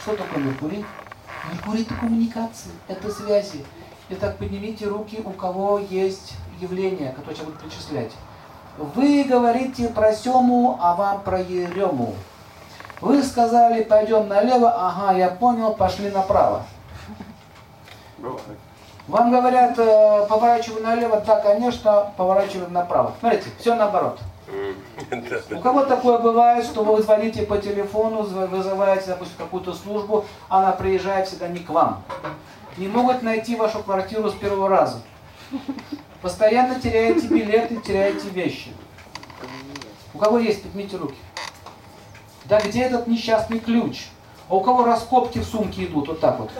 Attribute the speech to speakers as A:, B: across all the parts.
A: Что такое Меркурий? Меркурий это коммуникации, это связи. Итак, поднимите руки, у кого есть явление, которое я буду перечислять. Вы говорите про Сему, а вам про Ерему. Вы сказали, пойдем налево, ага, я понял, пошли направо. Вам говорят, э, поворачивай налево, да, конечно, поворачивай направо. Смотрите, все наоборот. У кого такое бывает, что вы звоните по телефону, вызываете, допустим, какую-то службу, она приезжает всегда не к вам. Не могут найти вашу квартиру с первого раза. Постоянно теряете билеты, теряете вещи. У кого есть, поднимите руки. Да где этот несчастный ключ? А у кого раскопки в сумке идут, вот так вот.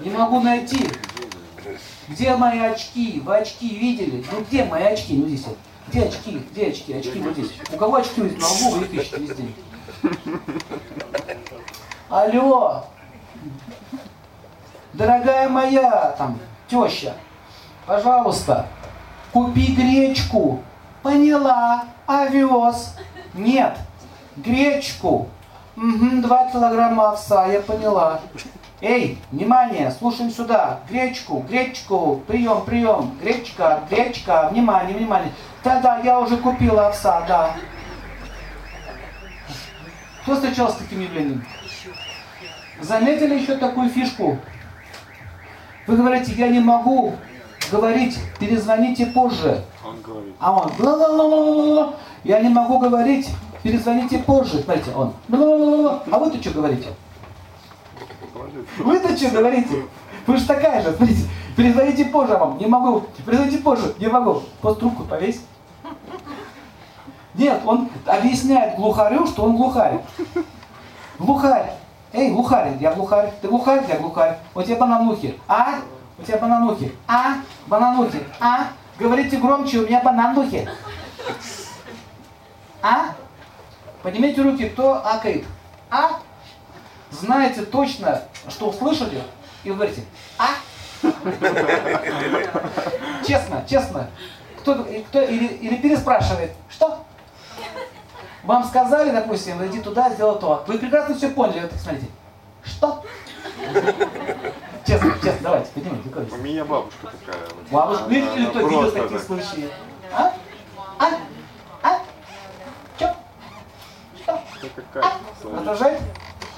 A: Не могу найти. Где мои очки? Вы очки видели? Ну где мои очки? Ну здесь вот. Где очки? Где очки? Очки вот здесь. У кого очки есть на лбу, вы их ищете везде. Алло! Дорогая моя, там, теща, пожалуйста, купи гречку. Поняла, овес. Нет, гречку. Угу, два килограмма овса, я поняла. Эй, внимание, слушаем сюда. Гречку, гречку, прием, прием. Гречка, гречка, внимание, внимание. Да-да, я уже купила овса, да. Кто встречался с таким явлением? Заметили еще такую фишку? Вы говорите, я не могу говорить, перезвоните позже. Он говорит. А он, ла -ла -ла -ла -ла. я не могу говорить, перезвоните позже. Смотрите, он, ла -ла -ла -ла. а вы-то что говорите? Вы-то что говорите? Вы же такая же, смотрите, перезвоните позже вам, не могу, перезвоните позже, не могу. Просто трубку повесь. Нет, он объясняет глухарю, что он глухарь. Глухарь. Эй, глухарь, я глухарь. Ты глухарь, я глухарь. У тебя бананухи. А? У тебя бананухи. А? Бананухи. А? Говорите громче, у меня бананухи. А? Поднимите руки, кто акает. А? Знаете точно, что услышали, и вы говорите, а? Честно, честно. Кто, кто или, или переспрашивает, что? Вам сказали, допустим, иди туда, сделай то. Вы прекрасно все поняли. Вот, смотрите. Что? Честно, честно, давайте, поднимите.
B: У меня бабушка такая.
A: Бабушка, видите ли, кто видел такие случаи? А? А? А? Че? Что? Какая?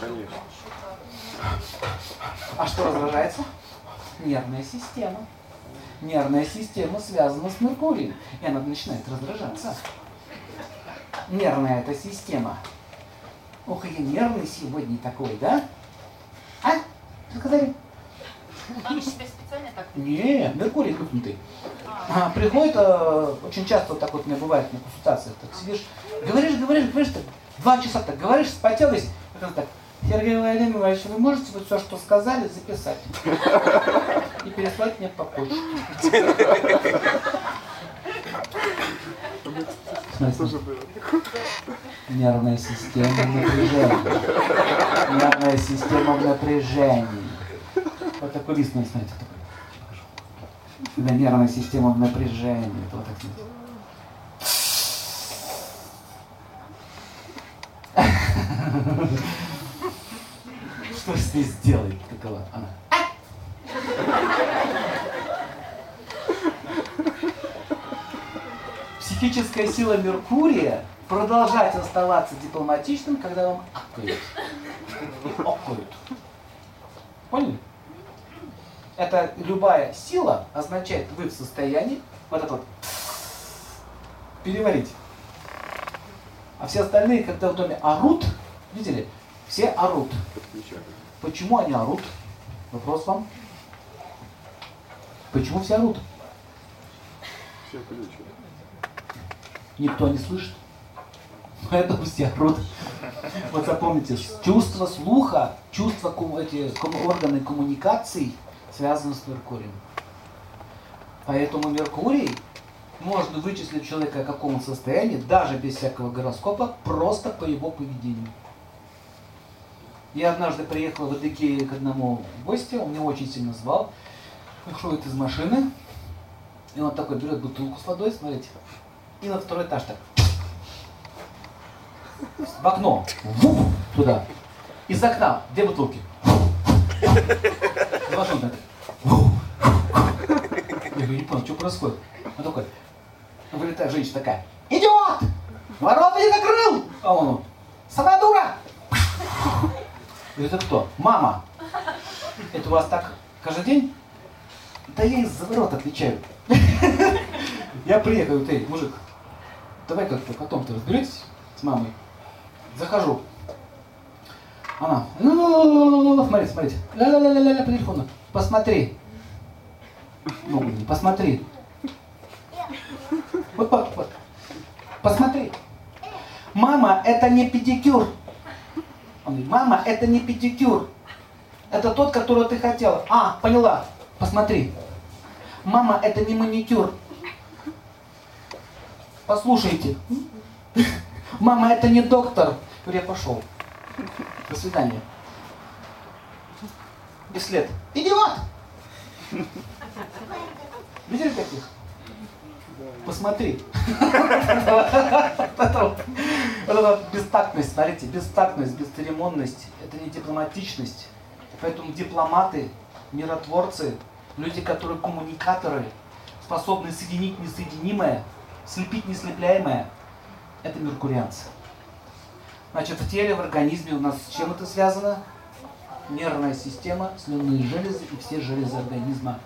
A: А?
B: Конечно.
A: А что раздражается? Нервная система. Нервная система связана с Меркурием, и она начинает раздражаться нервная эта система. Ох, я нервный сегодня такой, да? А? Что сказали?
C: Они себя специально так?
A: Не, Меркурий выпнутый. А, приходит, э, очень часто вот так вот у меня бывает на консультациях, так сидишь, говоришь, говоришь, говоришь, так, два часа так говоришь, спотел весь, потом так, Сергей Владимирович, вы можете вот все, что сказали, записать? И переслать мне по почте. Нервная система в напряжении. Нервная система в напряжении. Вот такой лист, смотрите, такой. Когда нервная система в напряжении. Это вот так смотрите. Что с ней сделает? Какова она? психическая сила Меркурия продолжать оставаться дипломатичным, когда вам окают. Окают. Поняли? Это любая сила означает, вы в состоянии вот это вот переварить. А все остальные, когда в доме орут, видели, все орут. Почему они орут? Вопрос вам. Почему все орут? Все никто не слышит. Поэтому все орут. Вот запомните, чувство слуха, чувство эти органы коммуникации связаны с Меркурием. Поэтому Меркурий можно вычислить человека в каком он состоянии, даже без всякого гороскопа, просто по его поведению. Я однажды приехал в Адыгею к одному гостю, он меня очень сильно звал, выходит из машины, и он такой берет бутылку с водой, смотрите, и на второй этаж так. В окно. Туда. Из окна. Где бутылки? Я говорю, не понял, что происходит? Он такой, вылетает женщина такая, идиот! Ворота не закрыл! А он, сама дура! Это кто? Мама. Это у вас так каждый день? Да я из-за ворот отвечаю. Я приехал, ты, мужик, давай как-то потом ты разберетесь с мамой. Захожу. Она, ну, ну, ну, смотри, смотрите, ля-ля-ля-ля-ля по телефону, посмотри. Ну, блин, посмотри. Вот, вот, вот. Посмотри. Мама, это не педикюр. Он говорит, мама, это не педикюр. Это тот, которого ты хотела. А, поняла. Посмотри. Мама, это не маникюр. Послушайте. Мама, это не доктор. Говорю, я пошел. До свидания. И след. Идиот! Видели таких? Посмотри. Вот эта бестактность, смотрите, бестактность, бесцеремонность, это не дипломатичность. Поэтому дипломаты, миротворцы, люди, которые коммуникаторы, способны соединить несоединимое, слепить неслепляемое, это меркурианцы. Значит, в теле, в организме у нас с чем это связано? Нервная система, слюнные железы и все железы организма